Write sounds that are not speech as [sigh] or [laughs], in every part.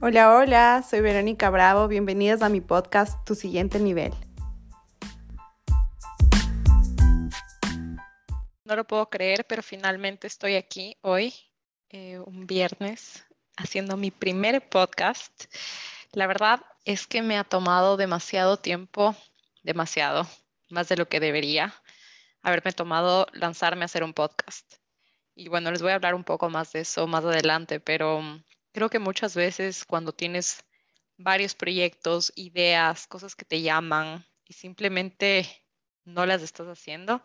Hola, hola, soy Verónica Bravo, bienvenidas a mi podcast Tu siguiente nivel. No lo puedo creer, pero finalmente estoy aquí hoy, eh, un viernes, haciendo mi primer podcast. La verdad es que me ha tomado demasiado tiempo, demasiado, más de lo que debería haberme tomado lanzarme a hacer un podcast. Y bueno, les voy a hablar un poco más de eso más adelante, pero creo que muchas veces cuando tienes varios proyectos, ideas, cosas que te llaman y simplemente no las estás haciendo,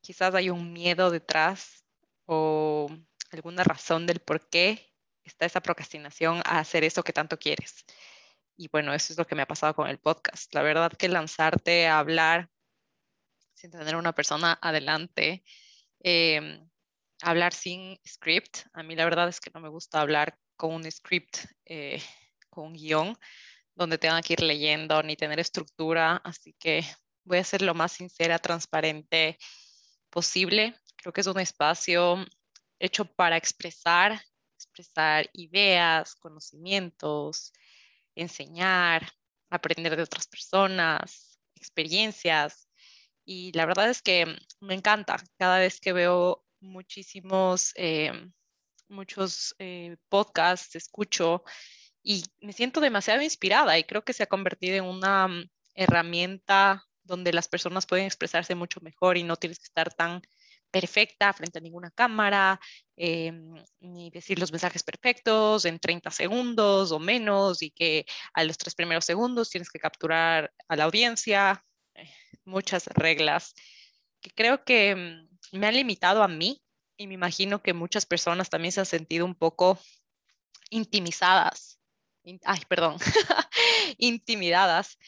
quizás hay un miedo detrás o alguna razón del por qué está esa procrastinación a hacer eso que tanto quieres. Y bueno, eso es lo que me ha pasado con el podcast. La verdad que lanzarte a hablar sin tener una persona adelante, em, hablar sin script. A mí la verdad es que no me gusta hablar con un script, eh, con un guion, donde tenga que ir leyendo ni tener estructura. Así que voy a ser lo más sincera, transparente posible. Creo que es un espacio hecho para expresar, expresar ideas, conocimientos, enseñar, aprender de otras personas, experiencias. Y la verdad es que me encanta cada vez que veo muchísimos, eh, muchos eh, podcasts, escucho y me siento demasiado inspirada y creo que se ha convertido en una mm, herramienta donde las personas pueden expresarse mucho mejor y no tienes que estar tan perfecta frente a ninguna cámara, eh, ni decir los mensajes perfectos en 30 segundos o menos y que a los tres primeros segundos tienes que capturar a la audiencia, muchas reglas que creo que mm, me han limitado a mí y me imagino que muchas personas también se han sentido un poco intimizadas, ay, perdón, [laughs] intimidadas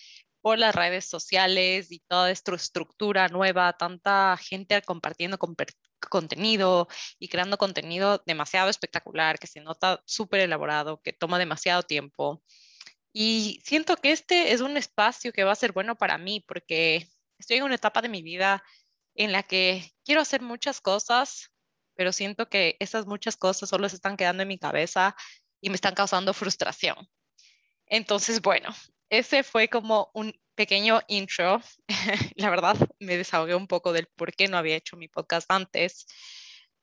por las redes sociales y toda esta estructura nueva, tanta gente compartiendo contenido y creando contenido demasiado espectacular, que se nota súper elaborado, que toma demasiado tiempo. Y siento que este es un espacio que va a ser bueno para mí porque estoy en una etapa de mi vida en la que quiero hacer muchas cosas, pero siento que esas muchas cosas solo se están quedando en mi cabeza y me están causando frustración. Entonces, bueno, ese fue como un pequeño intro. [laughs] La verdad, me desahogué un poco del por qué no había hecho mi podcast antes,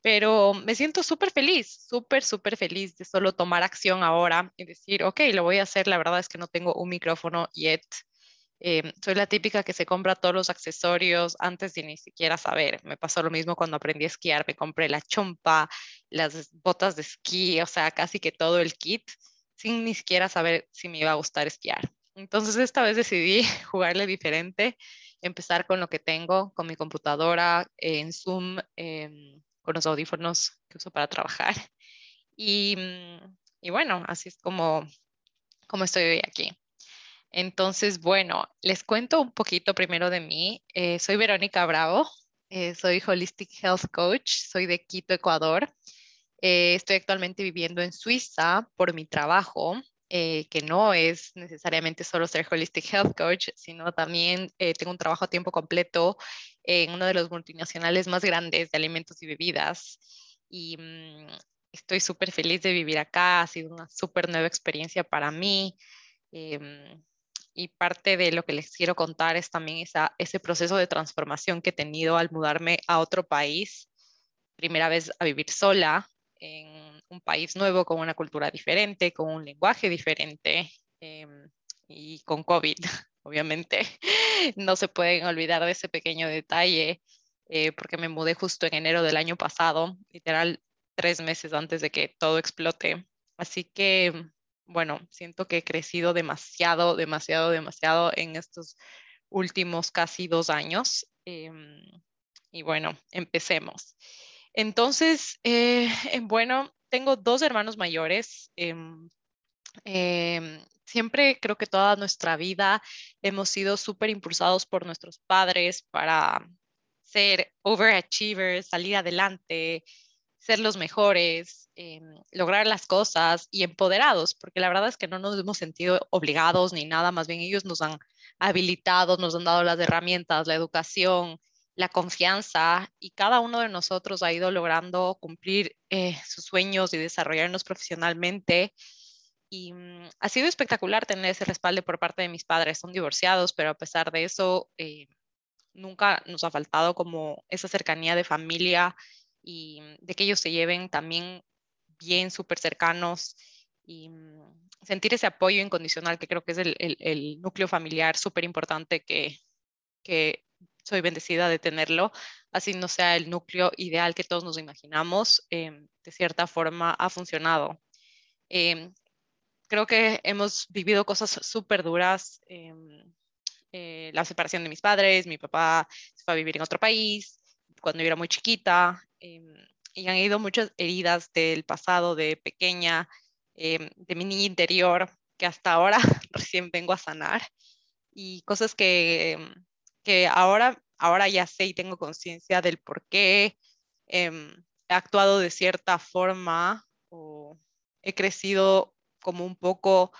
pero me siento súper feliz, súper, súper feliz de solo tomar acción ahora y decir, ok, lo voy a hacer. La verdad es que no tengo un micrófono yet, Em, soy la típica que se compra todos los accesorios antes de ni siquiera saber. Me pasó lo mismo cuando aprendí a esquiar. Me compré la chompa, las botas de esquí, o sea, casi que todo el kit, sin ni siquiera saber si me iba a gustar esquiar. Entonces esta vez decidí [laughs] jugarle diferente, empezar con lo que tengo, con mi computadora, en Zoom, em, con los audífonos que uso para trabajar. Y, mm, y bueno, así es como, como estoy hoy aquí. Entonces, bueno, les cuento un poquito primero de mí. Eh, soy Verónica Bravo, eh, soy Holistic Health Coach, soy de Quito, Ecuador. Eh, estoy actualmente viviendo en Suiza por mi trabajo, que no es necesariamente solo ser Holistic Health Coach, sino también tengo un trabajo a tiempo completo en uno de los multinacionales más grandes de alimentos y bebidas. Y mm, estoy súper feliz de vivir acá, ha sido una súper nueva experiencia para mí. Em, y parte de lo que les quiero contar es también ese proceso de transformación que he tenido al mudarme a otro país, primera vez a vivir sola en un país nuevo con una cultura diferente, con un lenguaje diferente em, y con COVID, [laughs] obviamente. [laughs] No se pueden olvidar de ese pequeño detalle eh, porque me mudé justo en enero del año pasado, literal tres meses antes de que todo explote. Así que bueno, siento que he crecido demasiado, demasiado, demasiado en estos últimos casi dos años. Em, y bueno, empecemos. Entonces, eh, bueno, tengo dos hermanos mayores. Em, siempre creo que toda nuestra vida hemos sido súper impulsados por nuestros padres para ser overachievers, salir adelante, ser los mejores, em, lograr las cosas y empoderados, porque la verdad es que no nos hemos sentido obligados ni nada, más bien ellos nos han habilitado, nos han dado las herramientas, la educación, la confianza y cada uno de nosotros ha ido logrando cumplir eh, sus sueños y desarrollarnos profesionalmente Y mm, ha sido espectacular tener ese respaldo por parte de mis padres. Son divorciados, pero a pesar de eso, eh, nunca nos ha faltado como esa cercanía de familia y mm, de que ellos se lleven también bien, súper cercanos y mm, sentir ese apoyo incondicional que creo que es el, núcleo familiar súper importante que, que soy bendecida de tenerlo, así no sea el núcleo ideal que todos nos imaginamos, em, de cierta forma ha funcionado. Em, creo que hemos vivido cosas súper duras, em, eh, la separación de mis padres, mi papá se fue a vivir en otro país cuando yo era muy chiquita, y han ido muchas heridas del pasado, de pequeña, de mi niña interior, que hasta ahora [laughs] recién vengo a sanar, y cosas que que ahora, ahora ya sé y tengo conciencia del por qué em, he actuado de cierta forma o he crecido como un poco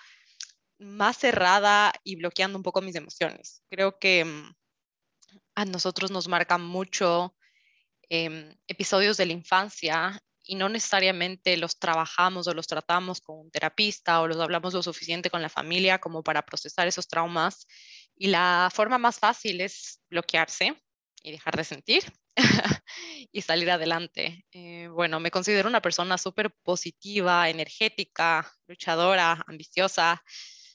más cerrada y bloqueando un poco mis emociones. Creo que em, a nosotros nos marcan mucho em, episodios de la infancia y no necesariamente los trabajamos o los tratamos con un terapista o los hablamos lo suficiente con la familia como para procesar esos traumas y la forma más fácil es bloquearse y dejar de sentir [laughs] y salir adelante. Eh, bueno, me considero una persona súper positiva, energética, luchadora, ambiciosa.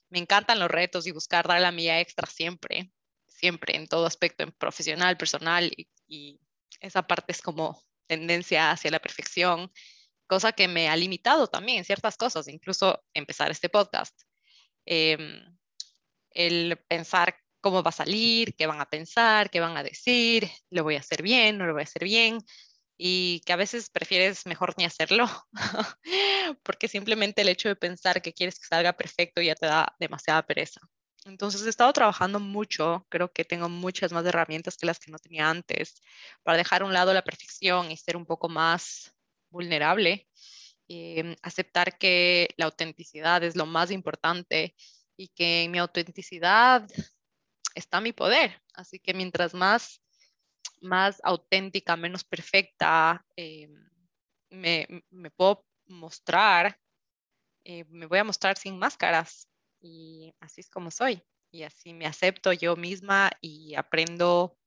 Me encantan los retos y buscar dar la mía extra siempre, siempre, en todo aspecto, en profesional, personal, y, esa parte es como tendencia hacia la perfección, cosa que me ha limitado también en ciertas cosas, incluso empezar este podcast. Em, el pensar cómo va a salir, qué van a pensar, qué van a decir, lo voy a hacer bien, no lo voy a hacer bien, y que a veces prefieres mejor ni hacerlo, [laughs] porque simplemente el hecho de pensar que quieres que salga perfecto ya te da demasiada pereza. Entonces he estado trabajando mucho, creo que tengo muchas más herramientas que las que no tenía antes, para dejar a un lado la perfección y ser un poco más vulnerable, em, aceptar que la autenticidad es lo más importante y que en mi autenticidad está mi poder. Así que mientras más, más auténtica, menos perfecta eh, me, puedo mostrar, eh, me voy a mostrar sin máscaras. Y así es como soy. Y así me acepto yo misma y aprendo,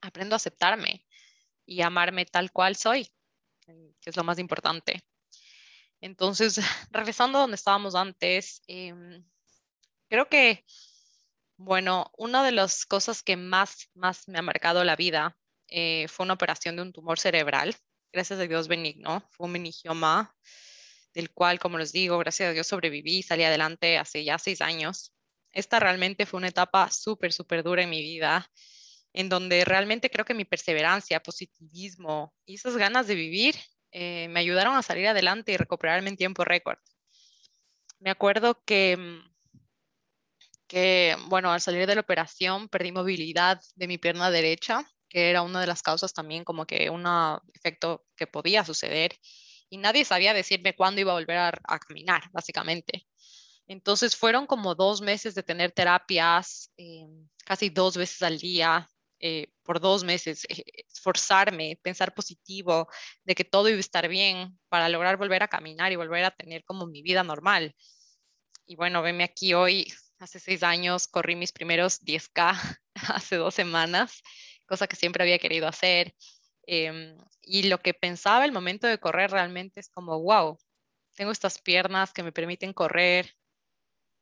aprendo a aceptarme y amarme tal cual soy, que es lo más importante. Entonces, [laughs] regresando a donde estábamos antes, em, Creo que, bueno, una de las cosas que más, más me ha marcado la vida eh, fue una operación de un tumor cerebral, gracias a Dios benigno, fue un meningioma del cual, como les digo, gracias a Dios sobreviví y salí adelante hace ya seis años. Esta realmente fue una etapa súper, súper dura en mi vida, en donde realmente creo que mi perseverancia, positivismo y esas ganas de vivir eh, me ayudaron a salir adelante y recuperarme en tiempo récord. Me acuerdo que mm, que, bueno, al salir de la operación perdí movilidad de mi pierna derecha, que era una de las causas también como que un efecto que podía suceder. Y nadie sabía decirme cuándo iba a volver a, caminar, básicamente. Entonces fueron como dos meses de tener terapias, eh, casi dos veces al día, eh, por dos meses, eh, esforzarme, pensar positivo, de que todo iba a estar bien para lograr volver a caminar y volver a tener como mi vida normal. Y bueno, venme aquí hoy Hace seis años corrí mis primeros 10K [laughs] hace dos semanas, cosa que siempre había querido hacer. Em, y lo que pensaba el momento de correr realmente es como, wow, tengo estas piernas que me permiten correr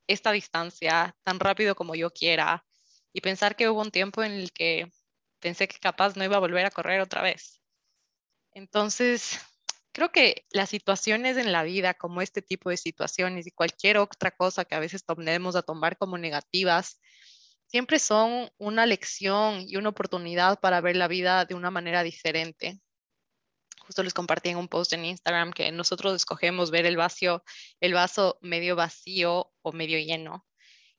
esta distancia tan rápido como yo quiera. Y pensar que hubo un tiempo en el que pensé que capaz no iba a volver a correr otra vez. Entonces, creo que las situaciones en la vida, como este tipo de situaciones y cualquier otra cosa que a veces tomemos a tomar como negativas, siempre son una lección y una oportunidad para ver la vida de una manera diferente. Justo les compartí en un post en Instagram que nosotros escogemos ver el vaso, el vaso medio vacío o medio lleno.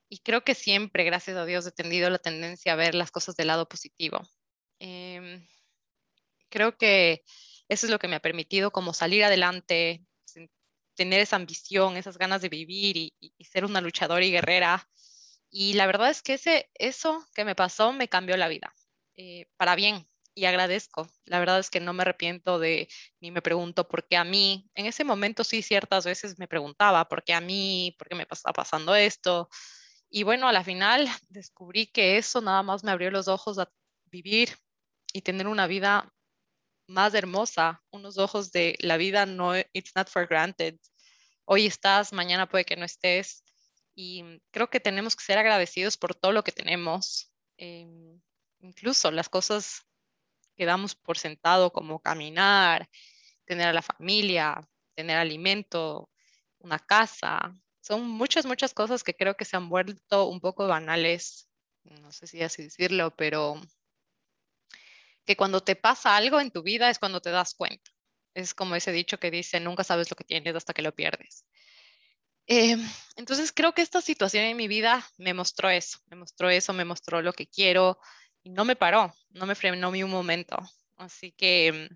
Y creo que siempre, gracias a Dios, he tenido la tendencia a ver las cosas del lado positivo. Em, creo que eso es lo que me ha permitido como salir adelante, tener esa ambición, esas ganas de vivir y, ser una luchadora y guerrera. Y la verdad es que ese, eso que me pasó me cambió la vida, eh, para bien. y agradezco. La verdad es que no me arrepiento de ni me pregunto por qué a mí. En ese momento sí ciertas veces me preguntaba por qué a mí, por qué me está pasando esto. Y bueno, a la final descubrí que eso nada más me abrió los ojos a vivir y tener una vida más hermosa, unos ojos de la vida no it's not for granted. Hoy estás, mañana puede que no estés. Y creo que tenemos que ser agradecidos por todo lo que tenemos, em, incluso las cosas que damos por sentado como caminar, tener a la familia, tener alimento, una casa. Son muchas, muchas cosas que creo que se han vuelto un poco banales, no sé si así decirlo, pero que cuando te pasa algo en tu vida es cuando te das cuenta. Es como ese dicho que dice, nunca sabes lo que tienes hasta que lo pierdes. Em, entonces creo que esta situación en mi vida me mostró eso, me mostró eso, me mostró lo que quiero, y no me paró, no me frenó ni un momento. Así que,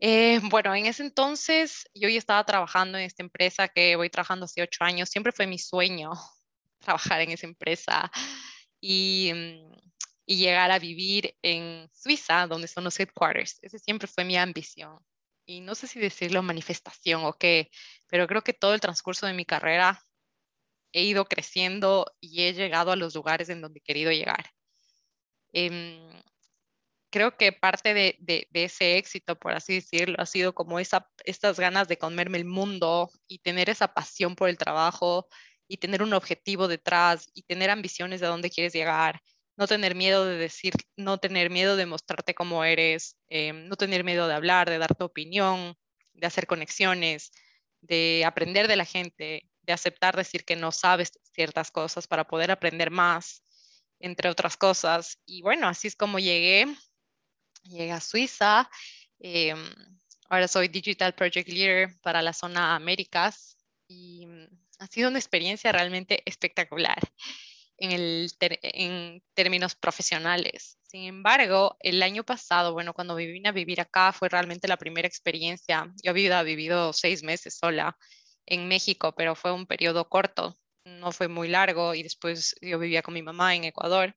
eh, bueno, en ese entonces yo ya estaba trabajando en esta empresa que voy trabajando hace ocho años. Siempre fue mi sueño [laughs] trabajar en esa empresa y, y llegar a vivir en Suiza, donde son los headquarters. Ese siempre fue mi ambición. Y no sé si decirlo manifestación o qué, pero creo que todo el transcurso de mi carrera he ido creciendo y he llegado a los lugares en donde he querido llegar. Em, creo que parte de, ese éxito, por así decirlo, ha sido como esa, estas ganas de comerme el mundo y tener esa pasión por el trabajo y tener un objetivo detrás y tener ambiciones de dónde quieres llegar, no tener miedo de decir, no tener miedo de mostrarte cómo eres, em, no tener miedo de hablar, de dar tu opinión, de hacer conexiones, de aprender de la gente, de aceptar decir que no sabes ciertas cosas para poder aprender más entre otras cosas. Y bueno, así es como llegué. Llegué a Suiza. Em, ahora soy Digital Project Leader para la zona Américas y ha sido una experiencia realmente espectacular en, el en términos profesionales. Sin embargo, el año pasado, bueno, cuando vine a vivir acá fue realmente la primera experiencia. Yo había vivido seis meses sola en México, pero fue un periodo corto no fue muy largo y después yo vivía con mi mamá en Ecuador.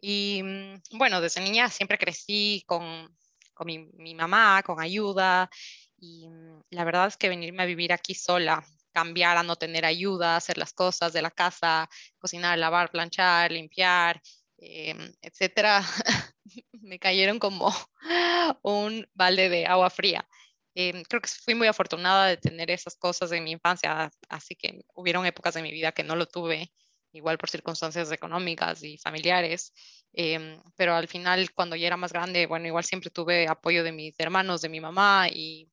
Y mm, bueno, desde niña siempre crecí con, con mi, mi, mamá, con ayuda. Y mm, la verdad es que venirme a vivir aquí sola, cambiar a no tener ayuda, hacer las cosas de la casa, cocinar, lavar, planchar, limpiar, eh, etcétera, [laughs] me cayeron como [laughs] un balde de agua fría. Em, creo que fui muy afortunada de tener esas cosas en mi infancia, así que hubieron épocas de mi vida que no lo tuve, igual por circunstancias económicas y familiares, em, pero al final cuando ya era más grande, bueno, igual siempre tuve apoyo de mis hermanos, de mi mamá y,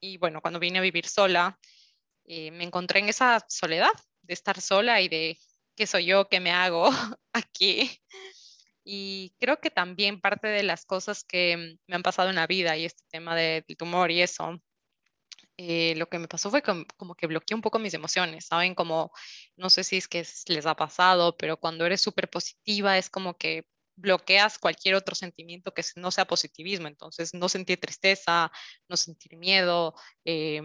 y bueno, cuando vine a vivir sola, eh, me encontré en esa soledad de estar sola y de qué soy yo, qué me hago [laughs] aquí. Y creo que también parte de las cosas que me han pasado en la vida y este tema del tumor y eso, eh, lo que me pasó fue como, como, que bloqueé un poco mis emociones, ¿saben? Como, no sé si es que les ha pasado, pero cuando eres súper positiva es como que bloqueas cualquier otro sentimiento que no sea positivismo, entonces no sentir tristeza, no sentir miedo, eh,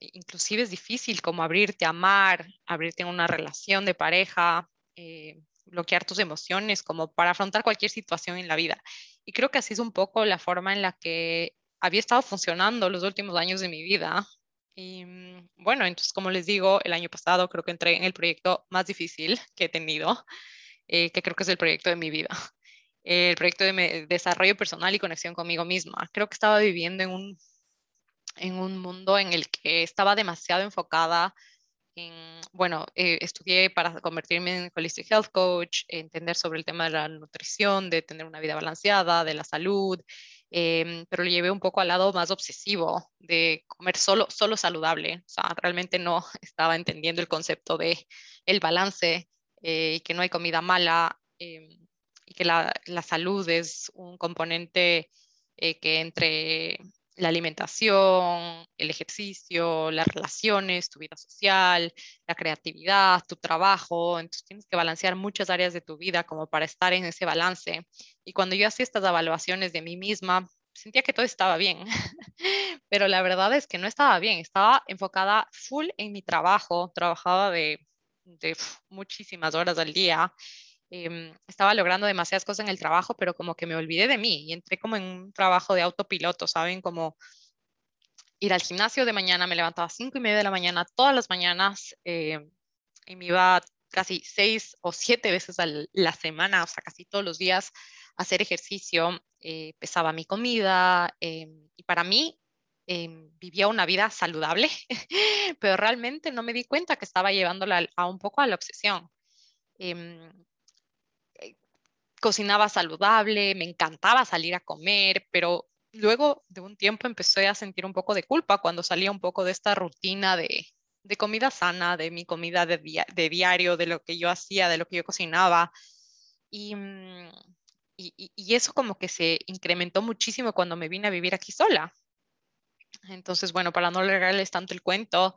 inclusive es difícil como abrirte a amar, abrirte en una relación de pareja, eh, bloquear tus emociones, como para afrontar cualquier situación en la vida. Y creo que así es un poco la forma en la que había estado funcionando los últimos años de mi vida. Y mm, bueno, entonces, como les digo, el año pasado creo que entré en el proyecto más difícil que he tenido, eh, que creo que es el proyecto de mi vida, el proyecto de desarrollo personal y conexión conmigo misma. Creo que estaba viviendo en un, en un mundo en el que estaba demasiado enfocada bueno, eh, estudié para convertirme en Holistic Health Coach, entender sobre el tema de la nutrición, de tener una vida balanceada, de la salud, em, pero lo llevé un poco al lado más obsesivo de comer solo, solo saludable. O sea, realmente no [laughs] estaba entendiendo el concepto de el balance eh, que no hay comida mala em, y que la, salud es un componente eh, que entre la alimentación, el ejercicio, las relaciones, tu vida social, la creatividad, tu trabajo. Entonces tienes que balancear muchas áreas de tu vida como para estar en ese balance. Y cuando yo hacía estas evaluaciones de mí misma, sentía que todo estaba bien, [laughs] pero la verdad es que no estaba bien. Estaba enfocada full en mi trabajo, trabajaba de muchísimas horas al día Em, estaba logrando demasiadas cosas en el trabajo, pero como que me olvidé de mí y entré como en un trabajo de autopiloto, ¿saben? Como ir al gimnasio de mañana, me levantaba a cinco y media de la mañana todas las mañanas eh, y me iba casi seis o siete veces a la semana, o sea, casi todos los días a hacer ejercicio, eh, pesaba mi comida em, y para mí em, vivía una vida saludable, [laughs] pero realmente no me di cuenta que estaba llevándola a un poco a la obsesión. Eh, cocinaba saludable, me encantaba salir a comer, pero luego de un tiempo empecé a sentir un poco de culpa cuando salía un poco de esta rutina de, comida sana, de mi comida de, diario, de lo que yo hacía, de lo que yo cocinaba. Mm, y, eso como que se incrementó muchísimo cuando me vine a vivir aquí sola. Entonces, bueno, para no alargarles tanto el cuento,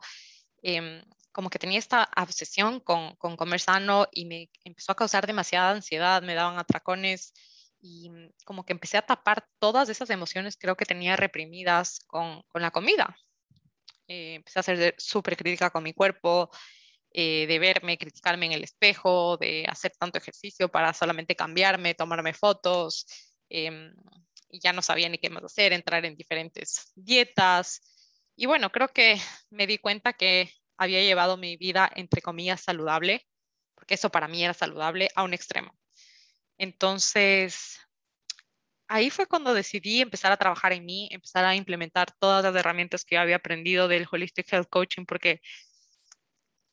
em, como que tenía esta obsesión con, con comer sano y me empezó a causar demasiada ansiedad, me daban atracones y mm, como que empecé a tapar todas esas emociones creo que tenía reprimidas con, con la comida. Eh, empecé a ser súper crítica con mi cuerpo, eh, de verme, criticarme en el espejo, de hacer tanto ejercicio para solamente cambiarme, tomarme fotos, em, y ya no sabía ni qué más hacer, entrar en diferentes dietas. Y bueno, creo que me di cuenta que había llevado mi vida, entre comillas, saludable, porque eso para mí era saludable, a un extremo. Entonces, ahí fue cuando decidí empezar a trabajar en mí, empezar a implementar todas las herramientas que yo había aprendido del Holistic Health Coaching, porque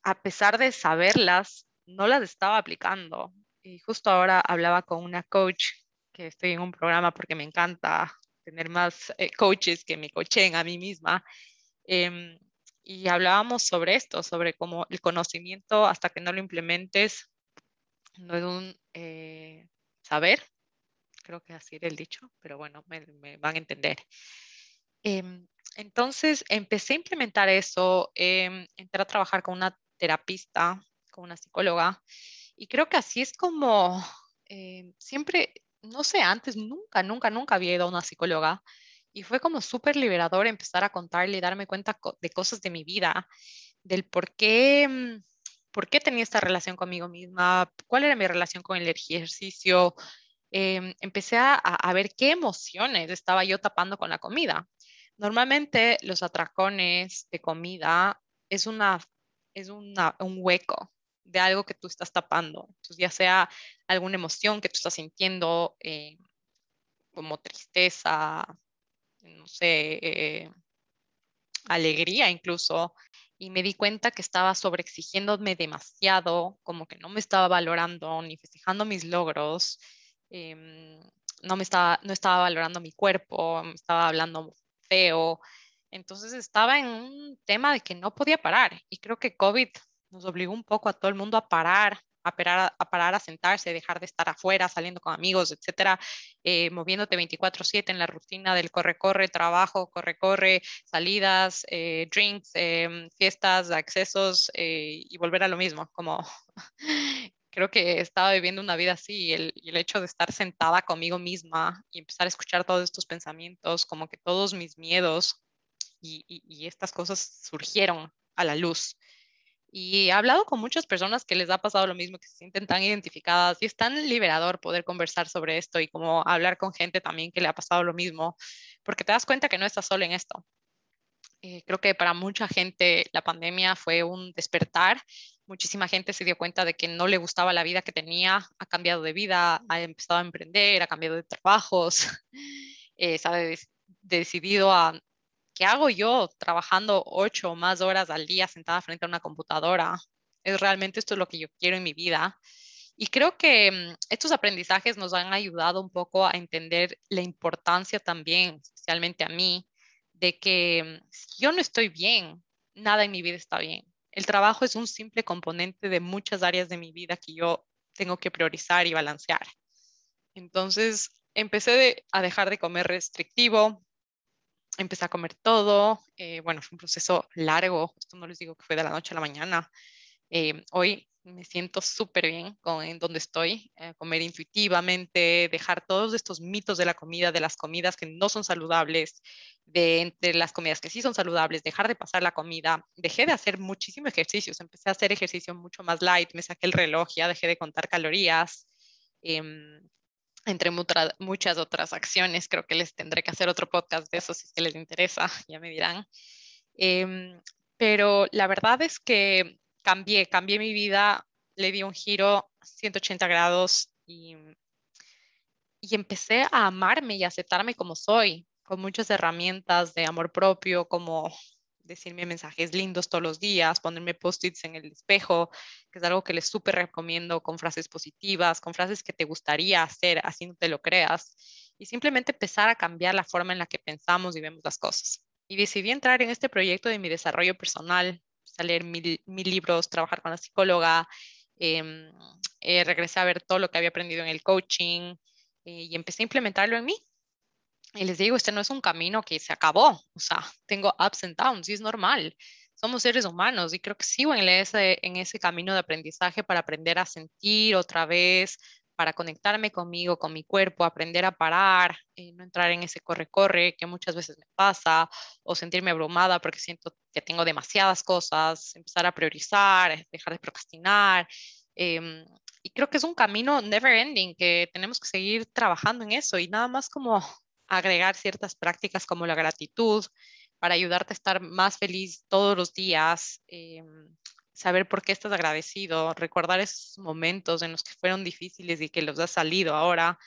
a pesar de saberlas, no las estaba aplicando. Y justo ahora hablaba con una coach que estoy en un programa porque me encanta tener más eh, coaches que me coachen a mí misma. Em, y hablábamos sobre esto, sobre cómo el conocimiento hasta que no lo implementes no es un eh, saber, creo que así era el dicho, pero bueno, me, van a entender. Em, entonces empecé a implementar eso, em, entré a trabajar con una terapista, con una psicóloga, y creo que así es como em, siempre, no sé, antes nunca, nunca, nunca había ido a una psicóloga. Y fue como súper liberador empezar a contarle y darme cuenta de cosas de mi vida, del por qué por qué tenía esta relación conmigo misma, cuál era mi relación con el ejercicio. Em, empecé a, ver qué emociones estaba yo tapando con la comida. Normalmente los atracones de comida es, una, es un hueco de algo que tú estás tapando. Entonces, ya sea alguna emoción que tú estás sintiendo, eh, como tristeza, no sé, eh, alegría incluso, y me di cuenta que estaba sobreexigiéndome demasiado, como que no me estaba valorando ni festejando mis logros, em, no me estaba, no estaba valorando mi cuerpo, me estaba hablando feo. Entonces estaba en un tema de que no podía parar y creo que COVID nos obligó un poco a todo el mundo a parar, a parar, a parar, a sentarse, dejar de estar afuera, saliendo con amigos, etcétera, eh, moviéndote 24/7 en la rutina del corre-corre, trabajo, corre-corre, salidas, eh, drinks, em, fiestas, accesos eh, y volver a lo mismo, como [laughs] creo que estaba viviendo una vida así y el, el, hecho de estar sentada conmigo misma y empezar a escuchar todos estos pensamientos, como que todos mis miedos y, y estas cosas surgieron a la luz. Y he hablado con muchas personas que les ha pasado lo mismo, que se sienten tan identificadas y es tan liberador poder conversar sobre esto y como hablar con gente también que le ha pasado lo mismo, porque te das cuenta que no estás solo en esto. Eh, creo que para mucha gente la pandemia fue un despertar. Muchísima gente se dio cuenta de que no le gustaba la vida que tenía, ha cambiado de vida, ha empezado a emprender, ha cambiado de trabajos, [laughs] eh, se ha decidido a ¿qué hago yo trabajando ocho o más horas al día sentada frente a una computadora? Es realmente esto es lo que yo quiero en mi vida. Y creo que mm, estos aprendizajes nos han ayudado un poco a entender la importancia también, especialmente a mí, de que mm, si yo no estoy bien, nada en mi vida está bien. El trabajo es un simple componente de muchas áreas de mi vida que yo tengo que priorizar y balancear. Entonces, empecé a dejar de comer restrictivo, empecé a comer todo. Eh, bueno, fue un proceso largo, esto no les digo que fue de la noche a la mañana. Eh, hoy me siento súper bien con en donde estoy, eh, comer intuitivamente, dejar todos estos mitos de la comida, de las comidas que no son saludables, de entre las comidas que sí son saludables, dejar de pasar la comida. Dejé de hacer muchísimo ejercicio, empecé a hacer ejercicio mucho más light, me saqué el reloj, ya dejé de contar calorías. Em, entre muchas otras acciones, creo que les tendré que hacer otro podcast de eso si es que les interesa, [laughs] ya me dirán. Em, pero la verdad es que cambié, cambié mi vida, le di un giro 180 grados y, y empecé a amarme y aceptarme como soy, con muchas herramientas de amor propio, como decirme mensajes lindos todos los días, ponerme post-its en el espejo, que es algo que les súper recomiendo, con frases positivas, con frases que te gustaría hacer, así no te lo creas, y simplemente empezar a cambiar la forma en la que pensamos y vemos las cosas. Y decidí entrar en este proyecto de mi desarrollo personal, a leer mil, libros, trabajar con la psicóloga, em, eh, regresé a ver todo lo que había aprendido en el coaching eh, y empecé a implementarlo en mí. Y les digo, este no es un camino que se acabó, o sea, tengo ups and downs y es normal. Somos seres humanos y creo que sigo en ese, en ese camino de aprendizaje para aprender a sentir otra vez, para conectarme conmigo, con mi cuerpo, aprender a parar, eh, no entrar en ese corre-corre que muchas veces me pasa, o sentirme abrumada porque siento que tengo demasiadas cosas, empezar a priorizar, dejar de procrastinar. Em, y creo que es un camino never ending, que tenemos que seguir trabajando en eso y nada más como agregar ciertas prácticas como la gratitud para ayudarte a estar más feliz todos los días, em, saber por qué estás agradecido, recordar esos momentos en los que fueron difíciles y que los has salido ahora,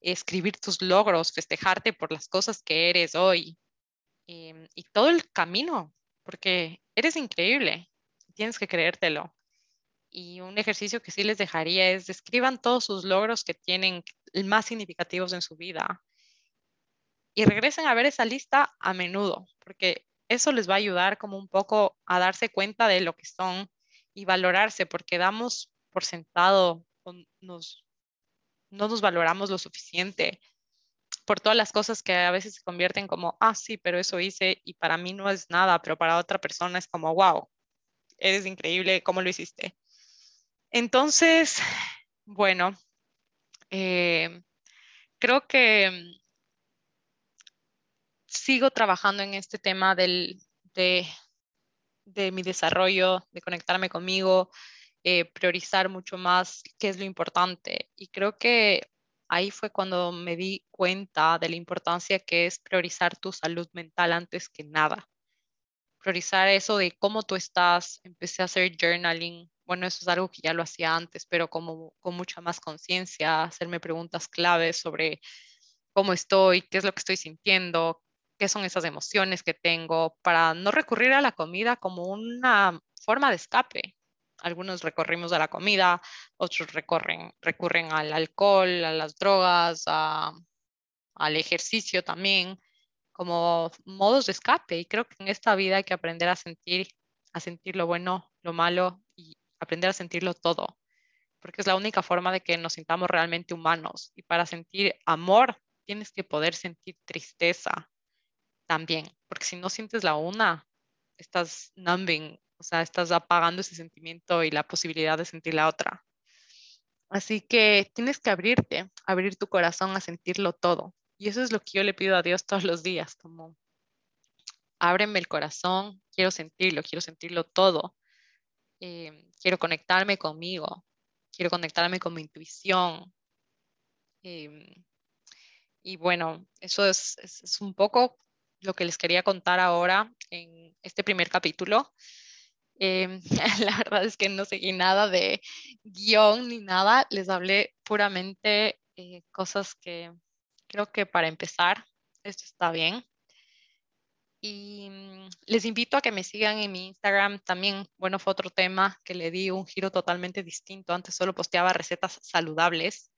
escribir tus logros, festejarte por las cosas que eres hoy em, y todo el camino, porque eres increíble, tienes que creértelo. Y un ejercicio que sí les dejaría es describan todos sus logros que tienen más significativos en su vida y regresen a ver esa lista a menudo, porque eso les va a ayudar como un poco a darse cuenta de lo que son y valorarse, porque damos por sentado, nos, no nos valoramos lo suficiente por todas las cosas que a veces se convierten como, ah, sí, pero eso hice y para mí no es nada, pero para otra persona es como, wow, eres increíble, ¿cómo lo hiciste? Entonces, [sighs] bueno, eh, creo que sigo trabajando en este tema del, de, de mi desarrollo, de conectarme conmigo, eh, priorizar mucho más qué es lo importante. Y creo que ahí fue cuando me di cuenta de la importancia que es priorizar tu salud mental antes que nada. Priorizar eso de cómo tú estás. Empecé a hacer journaling. Bueno, eso es algo que ya lo hacía antes, pero como con mucha más conciencia, hacerme preguntas claves sobre cómo estoy, qué es lo que estoy sintiendo, qué son esas emociones que tengo, para no recurrir a la comida como una forma de escape. Algunos recorrimos a la comida, otros recorren, recurren al alcohol, a las drogas, al ejercicio también, como modos de escape. Y creo que en esta vida hay que aprender a sentir, a sentir lo bueno, lo malo y aprender a sentirlo todo, porque es la única forma de que nos sintamos realmente humanos. Y para sentir amor, tienes que poder sentir tristeza, también, porque si no sientes la una, estás numbing, o sea, estás apagando ese sentimiento y la posibilidad de sentir la otra. Así que tienes que abrirte, abrir tu corazón a sentirlo todo. Y eso es lo que yo le pido a Dios todos los días, como ábreme el corazón, quiero sentirlo, quiero sentirlo todo. Eh, quiero conectarme conmigo, quiero conectarme con mi intuición. Eh, y bueno, eso es, es, un poco lo que les quería contar ahora en este primer capítulo. Em, [laughs] la verdad es que no seguí nada de guion ni nada, les hablé puramente eh, cosas que creo que para empezar, esto está bien. Y mm, les invito a que me sigan en mi Instagram también. Bueno, fue otro tema que le di un giro totalmente distinto. Antes solo posteaba recetas saludables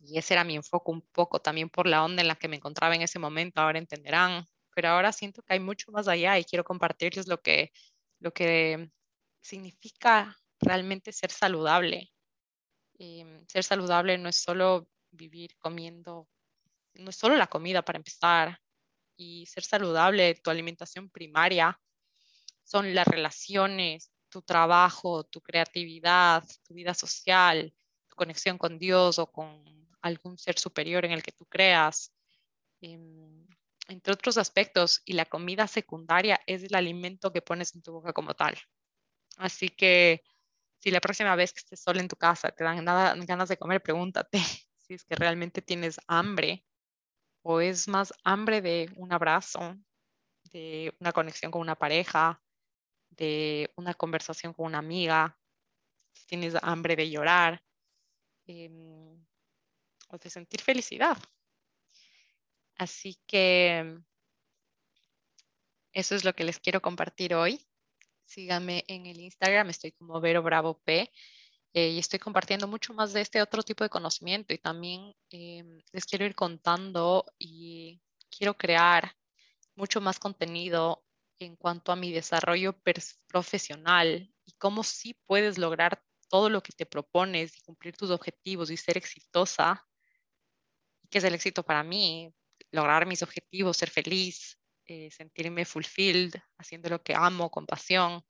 y ese era mi enfoque un poco también por la onda en la que me encontraba en ese momento, ahora entenderán, pero ahora siento que hay mucho más allá y quiero compartirles lo que, lo que significa realmente ser saludable. Em, ser saludable no es solo vivir comiendo, no es solo la comida para empezar, y ser saludable, tu alimentación primaria, son las relaciones, tu trabajo, tu creatividad, tu vida social, tu conexión con Dios o con algún ser superior en el que tú creas, em, entre otros aspectos. Y la comida secundaria es el alimento que pones en tu boca como tal. Así que si la próxima vez que estés sola en tu casa te dan nada, ganas de comer, pregúntate [laughs] si es que realmente tienes hambre o es más hambre de un abrazo, de una conexión con una pareja, de una conversación con una amiga, si tienes hambre de llorar em, o de sentir felicidad. Así que eso es lo que les quiero compartir hoy. Síganme en el Instagram, estoy como Vero Bravo P. Eh, y estoy compartiendo mucho más de este otro tipo de conocimiento y también em, les quiero ir contando y quiero crear mucho más contenido en cuanto a mi desarrollo profesional y cómo sí puedes lograr todo lo que te propones y cumplir tus objetivos y ser exitosa, que es el éxito para mí, lograr mis objetivos, ser feliz, eh, sentirme fulfilled, haciendo lo que amo con pasión,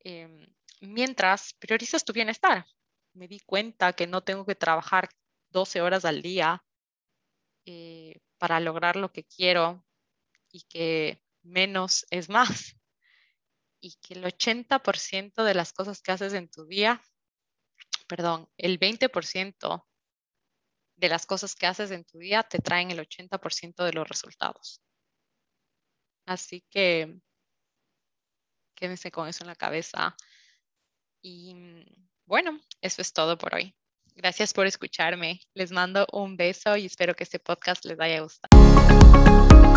em, mientras priorizas tu bienestar. Me di cuenta que no tengo que trabajar 12 horas al día eh, para lograr lo que quiero y que menos es más. Y que el 80% de las cosas que haces en tu día, perdón, el 20% de las cosas que haces en tu día te traen el 80% de los resultados. Así que quédense con eso en la cabeza. Y bueno, eso es todo por hoy. Gracias por escucharme. Les mando un beso y espero que este podcast les haya gustado.